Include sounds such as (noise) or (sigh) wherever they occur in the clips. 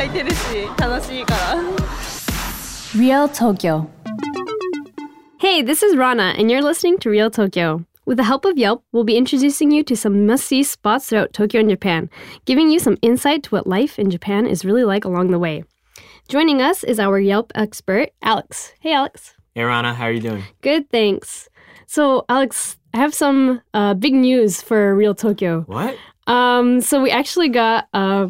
店ずっと開いてるし楽しいから Real Tokyo. Hey, this is Rana, and you're listening to Real Tokyo. With the help of Yelp, we'll be introducing you to some must see spots throughout Tokyo and Japan, giving you some insight to what life in Japan is really like along the way. Joining us is our Yelp expert, Alex. Hey, Alex. Hey Rana, how are you doing? Good, thanks. So, Alex, I have some uh, big news for Real Tokyo. What? Um, so we actually got uh,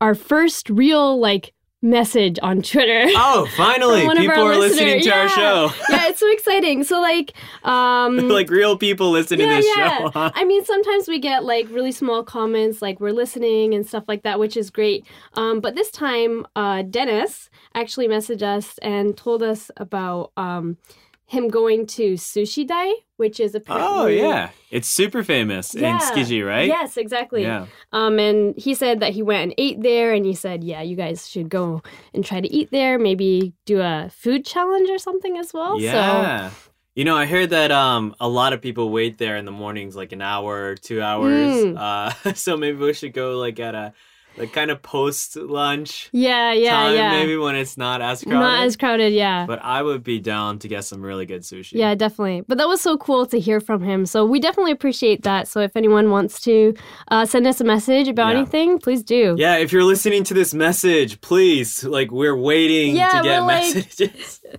our first real like message on Twitter. (laughs) Oh, finally, people our are listening listeners. to our Yeah. show. (laughs) yeah, it's so exciting. So like, um, (laughs) like real people listen to yeah, this yeah. show. huh? I mean, sometimes we get like really small comments, like we're listening and stuff like that, which is great. Um, but this time, uh, Dennis actually messaged us and told us about um, him going to Sushi Dai, which is apparently Oh yeah, it's super famous in Yeah. Tsukiji, right? Yes, exactly. Yeah. Um, and he said that he went and ate there, and he said, yeah, you guys should go and try to eat there. Maybe do a food challenge or something as well. So Yeah. You know, I heard that um a lot of people wait there in the mornings, like an hour, two hours. Mm. Uh, (laughs) so maybe we should go like at a like kind of post lunch yeah, yeah, time, yeah. maybe when it's not as crowded. Not as crowded, yeah. But I would be down to get some really good sushi. Yeah, definitely. But that was so cool to hear from him. So we definitely appreciate that. So if anyone wants to uh, send us a message about Yeah. anything, please do. Yeah, if you're listening to this message, please, like, we're waiting Yeah, to get like- messages. (laughs)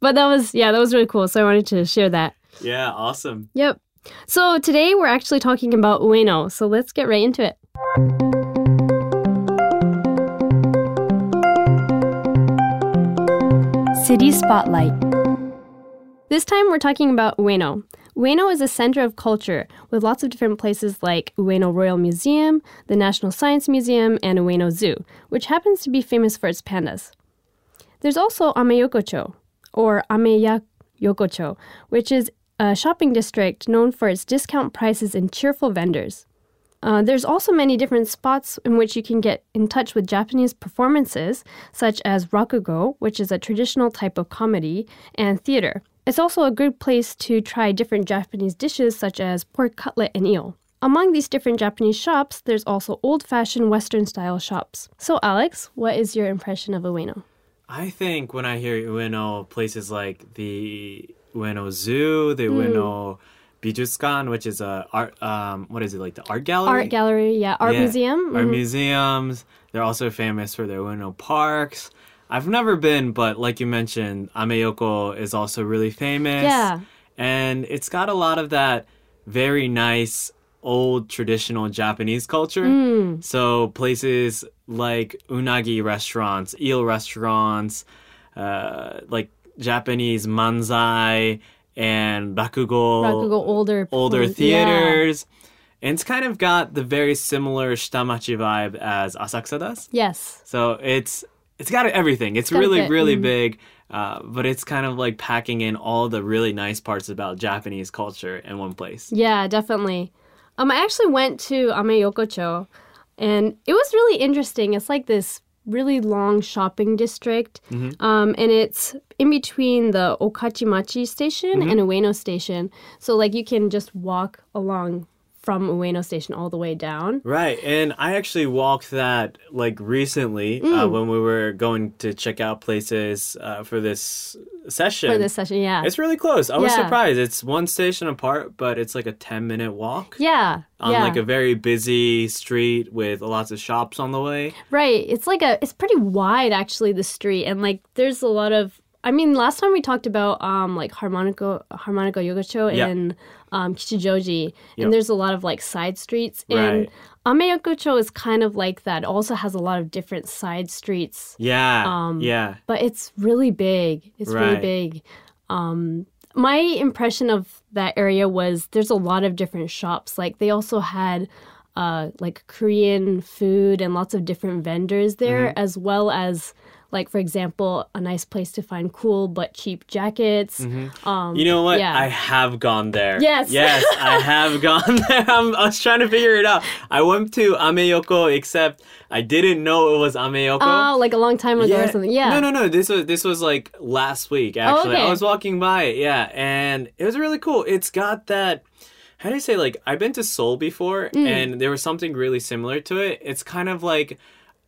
But that was, yeah, that was really cool. So I wanted to share that. yeah, awesome. Yep. So today we're actually talking about Ueno. So let's get right into it. City Spotlight. This time we're talking about Ueno. Ueno is a center of culture with lots of different places like Ueno Royal Museum, the National Science Museum, and Ueno Zoo, which happens to be famous for its pandas. There's also Ameyokocho, or Ameyayokocho, which is a shopping district known for its discount prices and cheerful vendors. Uh, there's also many different spots in which you can get in touch with Japanese performances, such as rakugo, which is a traditional type of comedy, and theater. It's also a good place to try different Japanese dishes, such as pork cutlet and eel. Among these different Japanese shops, there's also old fashioned Western style shops. So, Alex, what is your impression of Ueno? I think when I hear Ueno, places like the Ueno Zoo, the Hmm. Ueno Bijutsukan, which is a art, um, what is it, like the art gallery? Art gallery, yeah, art Yeah, museum. Art mhm. museums. They're also famous for their Ueno parks. I've never been, but like you mentioned, Ameyoko is also really famous. Yeah. And it's got a lot of that very nice old traditional Japanese culture. Mm. So places like unagi restaurants, eel restaurants, uh, like Japanese manzai and rakugo, Rakugo older older places, yeah. theaters. And it's kind of got the very similar Shitamachi vibe as Asakusa does. Yes. So it's it's got everything. It's got really really mm. big, uh, but it's kind of like packing in all the really nice parts about Japanese culture in one place. Yeah, definitely. Um, I actually went to Ameyokocho, and it was really interesting. It's like this really long shopping district, um, and it's in between the Okachimachi station and Ueno station. So like you can just walk along from Ueno station all the way down. Right, and I actually walked that like recently Mm. uh, when we were going to check out places uh, for this session. For this session, yeah. It's really close. I was Yeah. surprised. It's one station apart, but it's like a 10 minute walk yeah, on yeah. like a very busy street with lots of shops on the way. Right. It's like a it's pretty wide actually the street and like there's a lot of I mean last time we talked about um like harmonica harmonica Yokocho Yeah. in um Kichijoji Yep. and there's a lot of like side streets and Right. Ameyokocho is kind of like that. It also has a lot of different side streets, Yeah, Um, yeah. but it's really big. It's really big. Um my impression of that area was there's a lot of different shops. Like they also had uh, like Korean food and lots of different vendors there, Mm-hmm. as well as like for example, a nice place to find cool but cheap jackets. Um, You know what? yeah. I have gone there. Yes. Yes, I (laughs) have gone there. (laughs) I'm, I was trying to figure it out. I went to Ameyoko, except I didn't know it was Ameyoko. Oh, like a long time ago or something. Yeah. No, no, no. This was this was like last week. Actually, okay. I was walking by it. Yeah, and it was really cool. It's got that. How do you say? Like I've been to Seoul before, Mm. and there was something really similar to it. It's kind of like,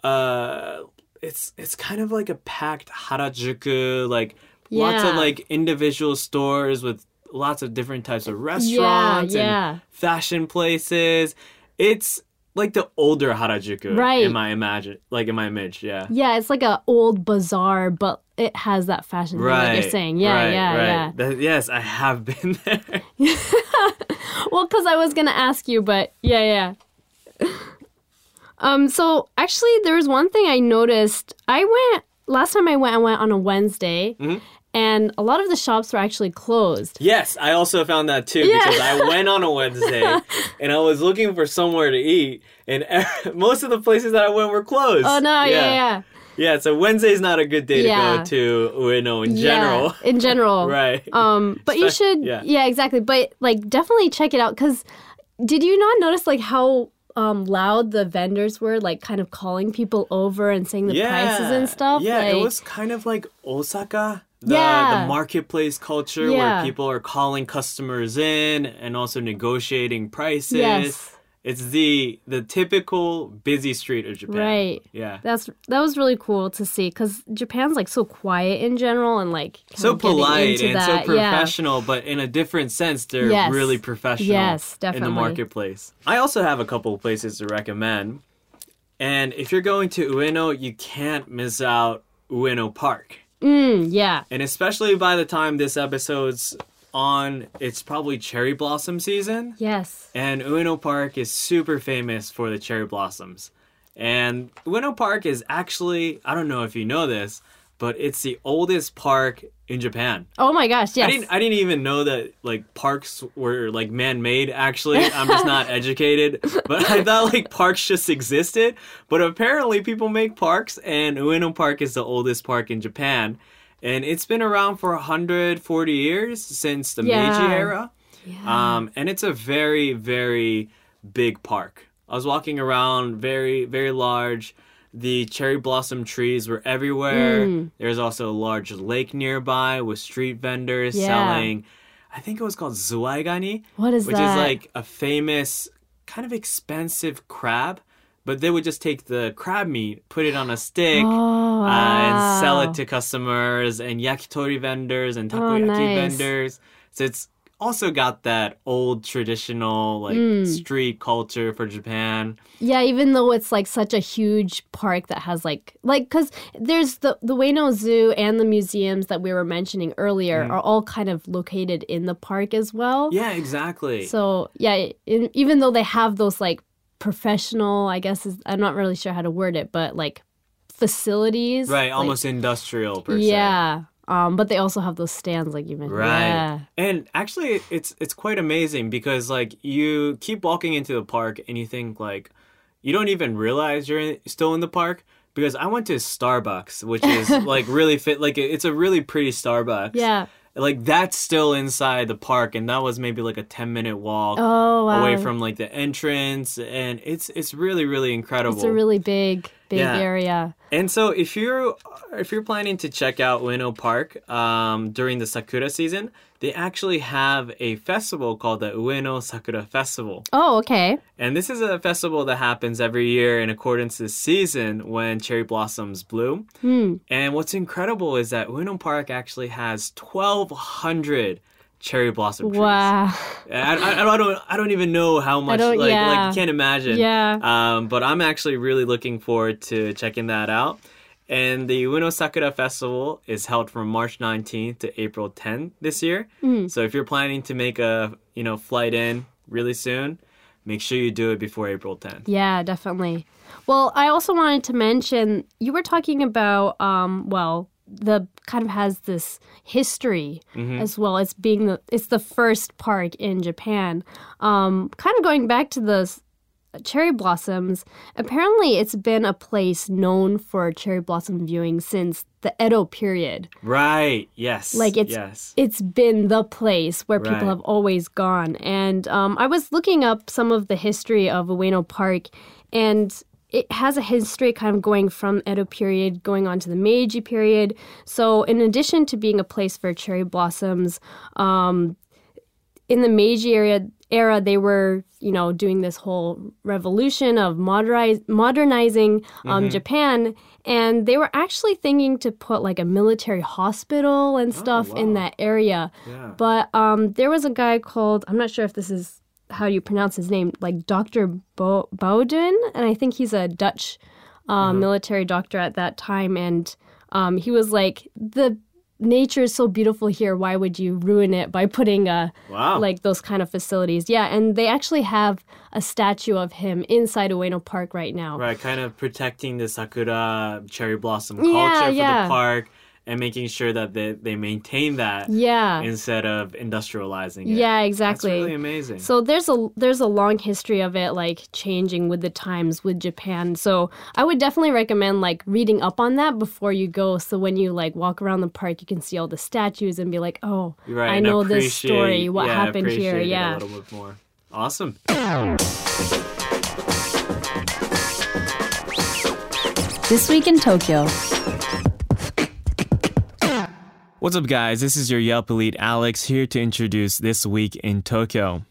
uh, it's it's kind of like a packed Harajuku, like lots of like individual stores with lots of different types of restaurants yeah. and fashion places. It's like the older Harajuku, Right. In my imagine, like in my image, yeah. Yeah, it's like an old bazaar, but it has that fashion thing that you're saying. Yeah, right, yeah, right. yeah. That- yes, I have been (laughs) there. (laughs) Well, because I was gonna ask you, but yeah, yeah. Um, so actually, there was one thing I noticed. I went last time I went. I went on a Wednesday, Mm-hmm. and a lot of the shops were actually closed. yes, I also found that too Yeah. because I went on a Wednesday (laughs) and I was looking for somewhere to eat, and (laughs) most of the places that I went were closed. Oh no, yeah, yeah, Yeah, Yeah, so Wednesday's not a good day to Yeah. go to Ueno in yeah. general. In general, (laughs) right. Um, but you should, yeah. yeah. exactly. But like, definitely check it out because did you not notice like how um loud the vendors were, like kind of calling people over and saying the prices and stuff? Yeah, it was kind of like Osaka. The, Yeah. the marketplace culture Yeah. where people are calling customers in and also negotiating prices. Yes. It's the the typical busy street of Japan. Right. Yeah. That's that was really cool to see because Japan's like so quiet in general and like so polite and that. so Yeah. professional, but in a different sense, they're Yes. really professional Yes, in the marketplace. I also have a couple of places to recommend. And if you're going to Ueno, you can't miss out Ueno Park. Mm, yeah. And especially by the time this episode's on, it's probably cherry blossom season. Yes. And Ueno Park is super famous for the cherry blossoms. And Ueno Park is actually, I don't know if you know this, but it's the oldest park in Japan. Oh my gosh. Yes. I didn't I didn't even know that like parks were like man-made actually. I'm just not (laughs) educated. But I thought like parks just existed, but apparently people make parks and Ueno Park is the oldest park in Japan. And it's been around for 140 years since the Yeah. Meiji era. Um, and it's a very, very big park. I was walking around, very, very large. The cherry blossom trees were everywhere. Mm. There's also a large lake nearby with street vendors Yeah. selling, I think it was called zuwaigani, What is which is like a famous, kind of expensive crab. But they would just take the crab meat, put it on a stick, Oh, uh, and sell it to customers and yakitori vendors and Oh, takoyaki nice. vendors. So it's also got that old traditional like Mm. street culture for Japan. Yeah, even though it's like such a huge park that has like like because there's the the Ueno Zoo and the museums that we were mentioning earlier Mm. are all kind of located in the park as well. Yeah, exactly. So yeah, in, even though they have those like professional, I guess is, I'm not really sure how to word it, but like facilities, right, like- almost industrial per se. yeah. Um, but they also have those stands, like you mentioned. Right. Yeah. And actually it's it's quite amazing because like you keep walking into the park and you think like you don't even realize you're in, still in the park because I went to Starbucks, which is (laughs) like really fit like it's a really pretty Starbucks. Yeah. Like that's still inside the park and that was maybe like a 10 minute walk Oh wow. away from like the entrance and it's it's really really incredible. It's a really big, big Yeah. area. And so if you're if you're planning to check out Ueno Park um, during the Sakura season, they actually have a festival called the Ueno Sakura Festival. Oh, okay. And this is a festival that happens every year in accordance to the season when cherry blossoms bloom. Hmm. And what's incredible is that Ueno Park actually has 1,200 cherry blossom trees. Wow. I, I, I don't I don't even know how much don't- like yeah. like you can't imagine. Yeah. Um, but I'm actually really looking forward to checking that out. And the Ueno Sakura Festival is held from March 19th to April 10th this year. Mm. So if you're planning to make a you know flight in really soon, make sure you do it before April 10th. Yeah, definitely. Well, I also wanted to mention you were talking about um well, the kind of has this history Mm-hmm. as well. as being the it's the first park in Japan. Um kind of going back to the cherry blossoms. Apparently, it's been a place known for cherry blossom viewing since the Edo period. Right. Yes. Like it's yes. it's been the place where people Right. have always gone. And um, I was looking up some of the history of Ueno Park, and it has a history kind of going from Edo period going on to the Meiji period. So in addition to being a place for cherry blossoms, um, in the Meiji area era, they were you know doing this whole revolution of modernize, modernizing um, Japan, and they were actually thinking to put like a military hospital and stuff in wow. that area. Yeah. But um, there was a guy called I'm not sure if this is how do you pronounce his name, like Dr. Bo- Bowden, and I think he's a Dutch uh, military doctor at that time, and um, he was like the nature is so beautiful here. Why would you ruin it by putting a Wow. like those kind of facilities? Yeah, and they actually have a statue of him inside Ueno Park right now. Right, kind of protecting the sakura cherry blossom culture Yeah, for yeah. the park and making sure that they, they maintain that Yeah. instead of industrializing it. Yeah, That's exactly. really amazing. So there's a there's a long history of it like changing with the times with Japan. So I would definitely recommend like reading up on that before you go. So when you like walk around the park, you can see all the statues and be like, oh, right, I know this story. What yeah, happened here? it Yeah. a little bit more. Awesome. This Week in Tokyo. What's up, guys? This is your Yelp Elite Alex here to introduce This Week in Tokyo.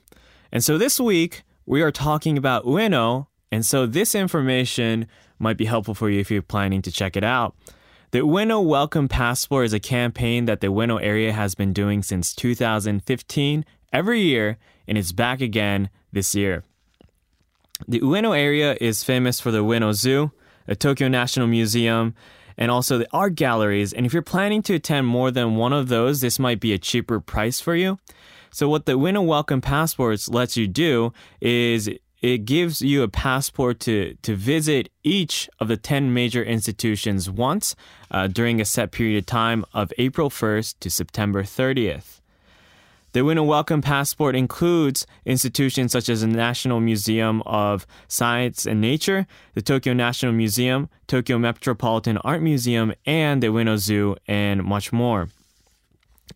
And so this week, we are talking about Ueno, and so this information might be helpful for you if you're planning to check it out. The Ueno Welcome Passport is a campaign that the Ueno area has been doing since 2015 every year, and it's back again this year. The Ueno area is famous for the Ueno Zoo, the Tokyo National Museum, and also the art galleries. And if you're planning to attend more than one of those, this might be a cheaper price for you. So, what the Ueno Welcome Passports lets you do is it gives you a passport to, to visit each of the 10 major institutions once uh, during a set period of time of April 1st to September 30th. The Ueno Welcome Passport includes institutions such as the National Museum of Science and Nature, the Tokyo National Museum, Tokyo Metropolitan Art Museum, and the Ueno Zoo, and much more.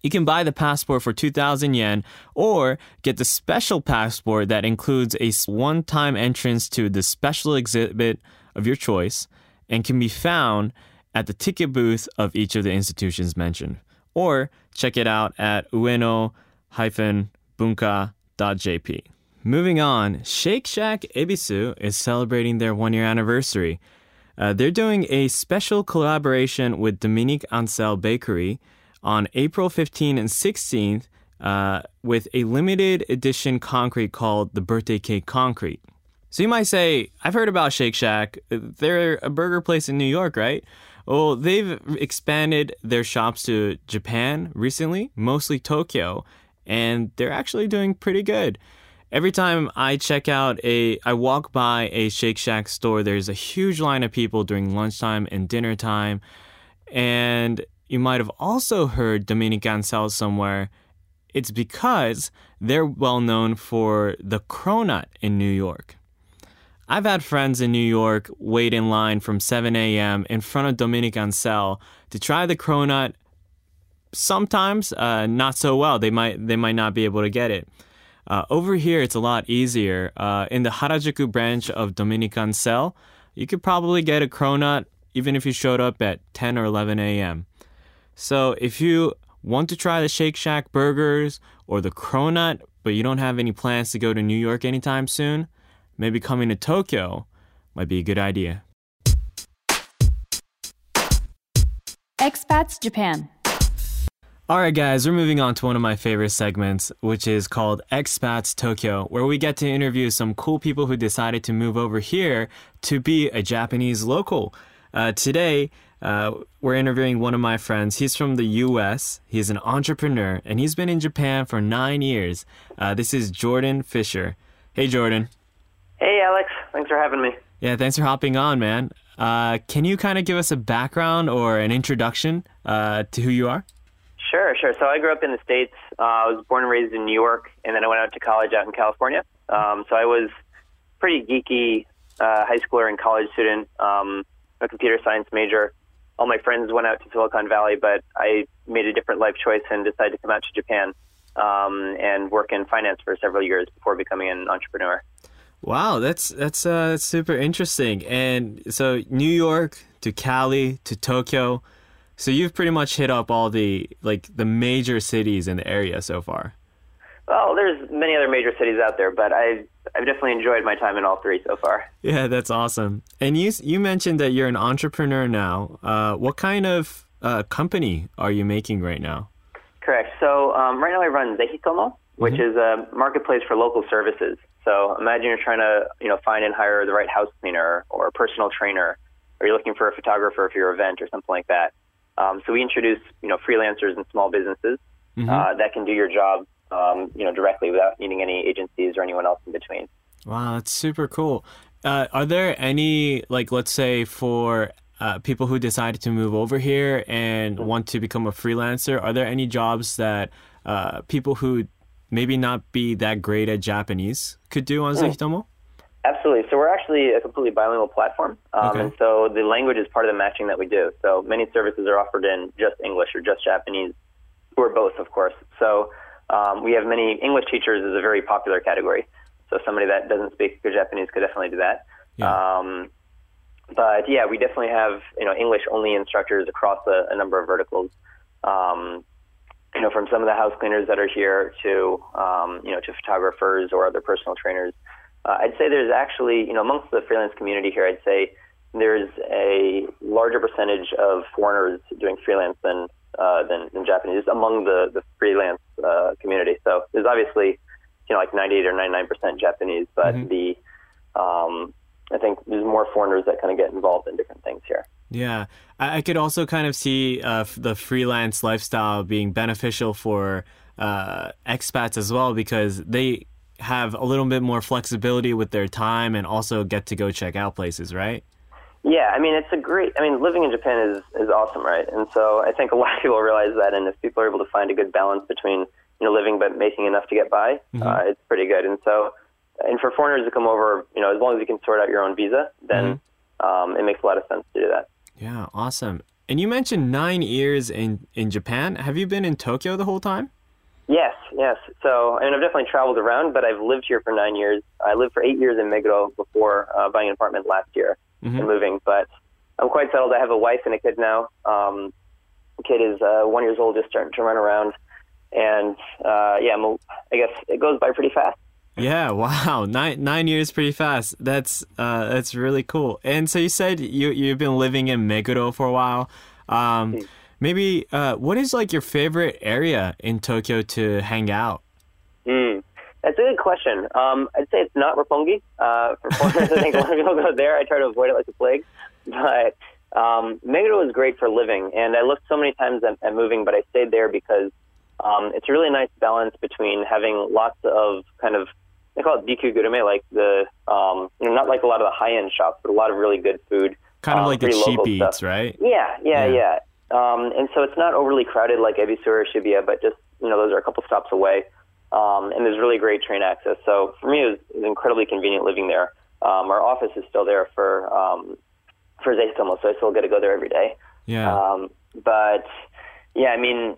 You can buy the passport for 2,000 yen or get the special passport that includes a one time entrance to the special exhibit of your choice and can be found at the ticket booth of each of the institutions mentioned. Or check it out at ueno bunka.jp. Moving on, Shake Shack Ebisu is celebrating their one year anniversary. Uh, they're doing a special collaboration with Dominique Ansel Bakery on April 15 and 16th uh, with a limited edition concrete called the Birthday Cake Concrete. So you might say, I've heard about Shake Shack. They're a burger place in New York, right? Well, they've expanded their shops to Japan recently, mostly Tokyo, and they're actually doing pretty good. Every time I check out a, I walk by a Shake Shack store, there's a huge line of people during lunchtime and dinner time. And you might have also heard Dominique Ansel somewhere. It's because they're well known for the cronut in New York. I've had friends in New York wait in line from 7 a.m. in front of Dominique Ansel to try the cronut. Sometimes uh, not so well. They might they might not be able to get it. Uh, over here, it's a lot easier. Uh, in the Harajuku branch of Dominique Ansel, you could probably get a cronut even if you showed up at 10 or 11 a.m. So if you want to try the Shake Shack burgers or the cronut, but you don't have any plans to go to New York anytime soon, maybe coming to Tokyo might be a good idea. Expats Japan. All right, guys, we're moving on to one of my favorite segments, which is called Expats Tokyo, where we get to interview some cool people who decided to move over here to be a Japanese local. Uh, today, uh, we're interviewing one of my friends. He's from the US, he's an entrepreneur, and he's been in Japan for nine years. Uh, this is Jordan Fisher. Hey, Jordan. Hey, Alex. Thanks for having me. Yeah, thanks for hopping on, man. Uh, can you kind of give us a background or an introduction uh, to who you are? Sure, sure. So I grew up in the States. Uh, I was born and raised in New York, and then I went out to college out in California. Um, so I was pretty geeky uh, high schooler and college student, um, a computer science major. All my friends went out to Silicon Valley, but I made a different life choice and decided to come out to Japan um, and work in finance for several years before becoming an entrepreneur. Wow, that's that's uh, that's super interesting. And so New York to Cali to Tokyo, so you've pretty much hit up all the like the major cities in the area so far. Well, there's many other major cities out there, but I've I've definitely enjoyed my time in all three so far. Yeah, that's awesome. And you you mentioned that you're an entrepreneur now. Uh, what kind of uh, company are you making right now? Correct. So um, right now I run Zehitomo, which is a marketplace for local services. So imagine you're trying to you know find and hire the right house cleaner or a personal trainer, or you're looking for a photographer for your event or something like that. Um, so we introduce you know freelancers and small businesses uh, that can do your job um, you know directly without needing any agencies or anyone else in between. Wow, that's super cool. Uh, are there any like let's say for uh, people who decided to move over here and want to become a freelancer? Are there any jobs that uh, people who maybe not be that great at Japanese could do on Zehitomo? Absolutely. So we're actually a completely bilingual platform, um, Okay. and so the language is part of the matching that we do. So many services are offered in just English or just Japanese, or both, of course. So um, we have many English teachers is a very popular category. So somebody that doesn't speak good Japanese could definitely do that. Yeah. Um, but yeah, we definitely have you know English only instructors across a, a number of verticals. Um, you know, from some of the house cleaners that are here to um, you know to photographers or other personal trainers. Uh, I'd say there's actually you know amongst the freelance community here, I'd say there's a larger percentage of foreigners doing freelance than uh, than, than Japanese among the the freelance uh, community. So there's obviously you know like 98 or 99 percent Japanese, but the um, I think there's more foreigners that kind of get involved in different things here. Yeah, I, I could also kind of see uh, the freelance lifestyle being beneficial for uh, expats as well because they have a little bit more flexibility with their time and also get to go check out places, right? Yeah, I mean it's a great. I mean living in Japan is is awesome, right? And so I think a lot of people realize that, and if people are able to find a good balance between you know living but making enough to get by, uh, it's pretty good. And so, and for foreigners to come over, you know, as long as you can sort out your own visa, then um, it makes a lot of sense to do that. Yeah, awesome. And you mentioned nine years in, in Japan. Have you been in Tokyo the whole time? Yes, yes. So, I mean, I've definitely traveled around, but I've lived here for nine years. I lived for eight years in Meguro before uh, buying an apartment last year and moving. But I'm quite settled. I have a wife and a kid now. Um, the kid is uh, one years old, just starting to run around, and uh, yeah, I'm a, I guess it goes by pretty fast. Yeah, (laughs) wow. Nine nine years pretty fast. That's uh that's really cool. And so you said you you've been living in Meguro for a while. Um maybe uh what is like your favorite area in Tokyo to hang out? Mm. That's a good question. Um, I'd say it's not Roppongi. Uh, for foreigners, I think a lot of people go there. I try to avoid it like the plague. But um, Meguro is great for living, and I looked so many times at, at moving, but I stayed there because um, it's a really nice balance between having lots of kind of they call it B-kyu Gurume, like the um, you know, not like a lot of the high end shops, but a lot of really good food. Kind of um, like the cheap eats, right? Yeah, yeah, Yeah. yeah. Um, and so it's not overly crowded like Ebisu or Shibuya, but just you know those are a couple stops away, um, and there's really great train access. So for me, it was, it was incredibly convenient living there. Um, our office is still there for um, for Zehitomo, so I still get to go there every day. Yeah. Um, but yeah, I mean,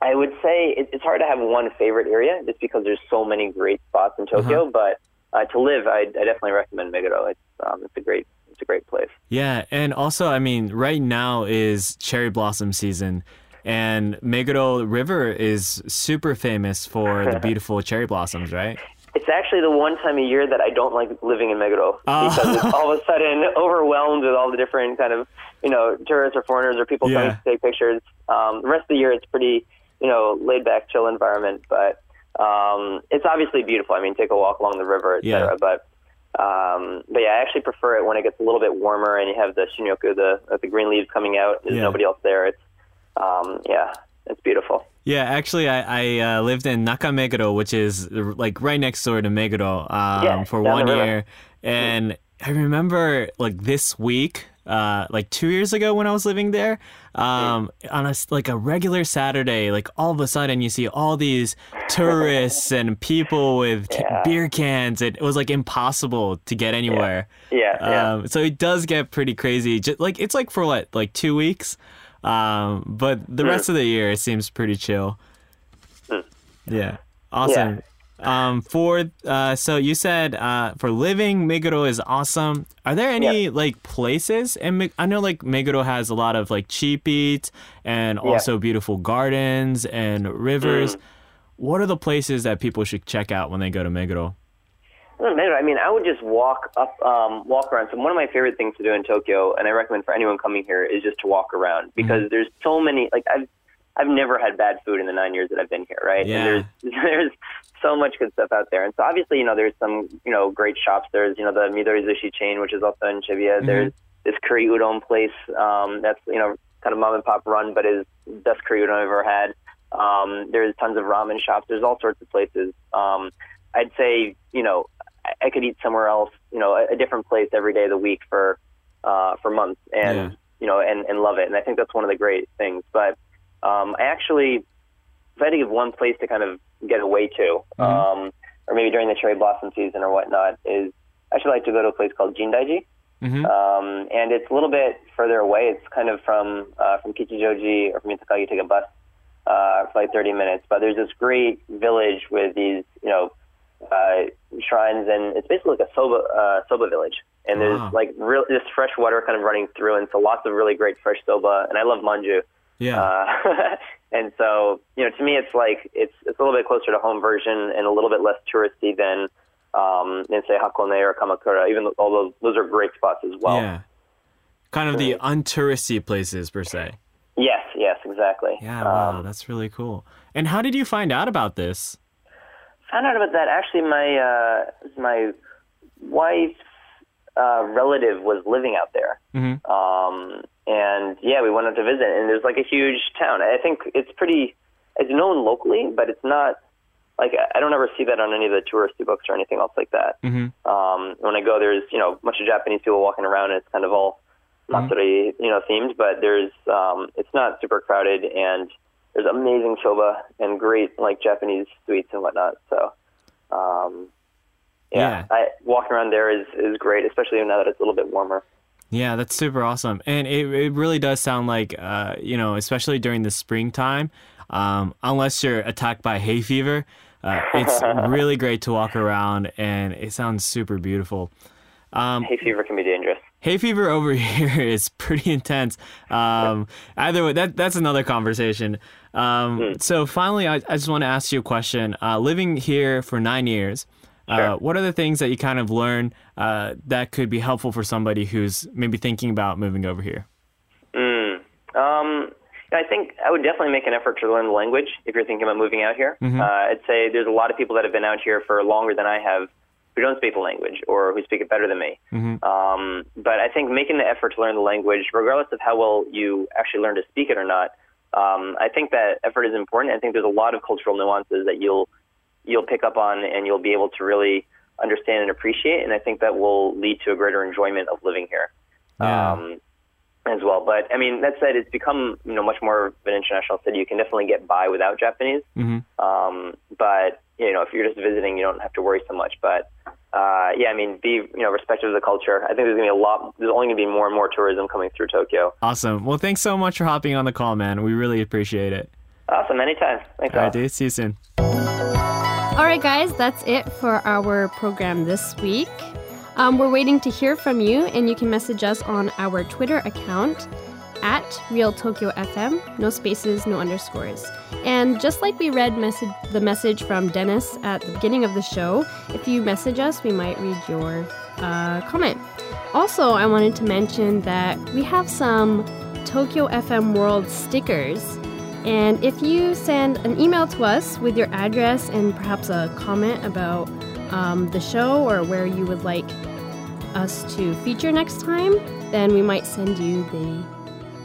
I would say it, it's hard to have one favorite area just because there's so many great spots in Tokyo. But uh, to live, I, I definitely recommend Meguro. It's um, it's a great it's a great place. Yeah, and also, I mean, right now is cherry blossom season, and Meguro River is super famous for the (laughs) beautiful cherry blossoms, right? It's actually the one time a year that I don't like living in Meguro Oh. because it's all of a (laughs) sudden overwhelmed with all the different kind of you know tourists or foreigners or people coming to take pictures. Um, the rest of the year it's pretty you know laid back, chill environment, but um, it's obviously beautiful. I mean, take a walk along the river, etc. Yeah. But um, but yeah, I actually prefer it when it gets a little bit warmer and you have the shinryoku, the uh, the green leaves coming out. There's Yeah. nobody else there. It's um, yeah, it's beautiful. Yeah, actually, I, I uh, lived in Nakameguro, which is like right next door to Meguro, um, Yeah, for one year, and I remember like this week uh, like two years ago when I was living there. Um, on a like a regular Saturday, like all of a sudden you see all these tourists and people with ca- (laughs) Yeah. beer cans. It, was like impossible to get anywhere. Yeah, yeah. Um, so it does get pretty crazy. Just, like it's like for what, like two weeks. Um, but the Hmm. rest of the year it seems pretty chill. Yeah, awesome. Um, for uh, so you said uh, for living, Meguro is awesome. Are there any like places? And I know like Meguro has a lot of like cheap eats and also beautiful gardens and rivers. Mm. What are the places that people should check out when they go to Meguro? I mean, I would just walk up, um, walk around. So one of my favorite things to do in Tokyo, and I recommend for anyone coming here, is just to walk around because there's so many. Like I've, I've never had bad food in the nine years that I've been here, right? Yeah. And there's, (laughs) there's so much good stuff out there. And so obviously, you know, there's some, you know, great shops. There's, you know, the Midori Sushi chain, which is also in Shibuya. There's this curry udon place um, that's, you know, kind of mom and pop run, but is the best curry udon I've ever had. Um, there's tons of ramen shops. There's all sorts of places. Um, I'd say, you know, I, I could eat somewhere else, you know, a, a different place every day of the week for uh, for months, and Yeah. you know, and and love it. And I think that's one of the great things. But um, I actually, if I had to give one place to kind of get away to, um, or maybe during the cherry blossom season or whatnot, is I actually like to go to a place called Jindaiji. Mhm. Um, and it's a little bit further away. It's kind of from uh, from Kichijoji or from Itakagi. You take a bus uh, for like 30 minutes. But there's this great village with these, you know, uh, shrines, and it's basically like a soba uh, soba village. And there's Wow. like real this fresh water kind of running through, and so lots of really great fresh soba. And I love manju. Yeah. Uh, (laughs) and so, you know, to me, it's like it's it's a little bit closer to home version and a little bit less touristy than um, than say Hakone or Kamakura. Even though although those are great spots as well. yeah. Kind of the untouristy places per se. Yes, yes, exactly. Yeah, wow, Um, that's really cool. And how did you find out about this? found out about that. Actually, my uh, my wife's uh, relative was living out there, Mhm. um, and yeah, we went out to visit. And there's like a huge town. I think it's pretty. It's known locally, but it's not like I- don't ever see that on any of the touristy books or anything else like that. Mhm. Um, when I go, there's you know a bunch of Japanese people walking around, and it's kind of all matsuri, you know, themed. But there's um, it's not super crowded, and there's amazing soba and great like Japanese sweets and whatnot. So, um, yeah, Yeah. I, walking around there is is great, especially now that it's a little bit warmer. Yeah, that's super awesome. And it, it really does sound like, uh, you know, especially during the springtime, um, unless you're attacked by hay fever, uh, it's (laughs) really great to walk around and it sounds super beautiful. Um, Hay fever can be dangerous. hay fever over (laughs) here is pretty intense. Um, either way, that that's another conversation. Um, So finally, I, I just want to ask you a question. Uh, living here for nine years, uh, Sure. what are the things that you kind of learn uh, that could be helpful for somebody who's maybe thinking about moving over here? Mm. Um, I think I would definitely make an effort to learn the language if you're thinking about moving out here. Uh, I'd say there's a lot of people that have been out here for longer than I have who don't speak the language or who speak it better than me. Um, but I think making the effort to learn the language, regardless of how well you actually learn to speak it or not, um, I think that effort is important. I think there's a lot of cultural nuances that you'll you'll pick up on and you'll be able to really understand and appreciate. And I think that will lead to a greater enjoyment of living here Yeah. um, as well. But I mean, that said, it's become you know much more of an international city. You can definitely get by without Japanese. Mhm. Um, but you know, if you're just visiting, you don't have to worry so much. But uh, yeah, I mean, be you know respectful of the culture. I think there's gonna be a lot. There's only gonna be more and more tourism coming through Tokyo. Awesome. Well, thanks so much for hopping on the call, man. We really appreciate it. Awesome, anytime. Thanks. All right, dude. See you soon. All right, guys, that's it for our program this week. Um, we're waiting to hear from you, and you can message us on our Twitter account at Real Tokyo FM, no spaces, no underscores. And just like we read message, the message from Dennis at the beginning of the show, if you message us, we might read your uh, comment. Also, I wanted to mention that we have some Tokyo FM World stickers. And if you send an email to us with your address and perhaps a comment about um, the show or where you would like us to feature next time, then we might send you the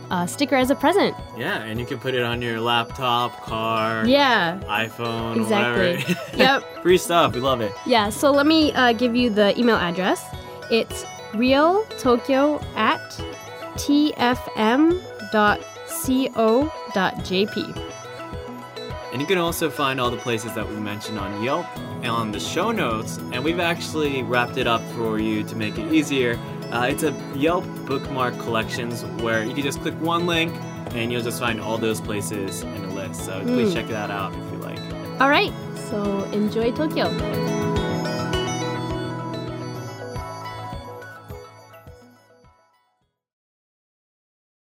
uh, sticker as a present. Yeah, and you can put it on your laptop, car, Yeah, iPhone, exactly. whatever. (laughs) yep. Free stuff. We love it. Yeah, so let me uh, give you the email address. It's realtokyo at tfm.co.jp. And you can also find all the places that we mentioned on Yelp and on the show notes. And we've actually wrapped it up for you to make it easier. Uh, it's a Yelp bookmark collections where you can just click one link and you'll just find all those places in a list. So please check that out if you like. All right, so enjoy Tokyo.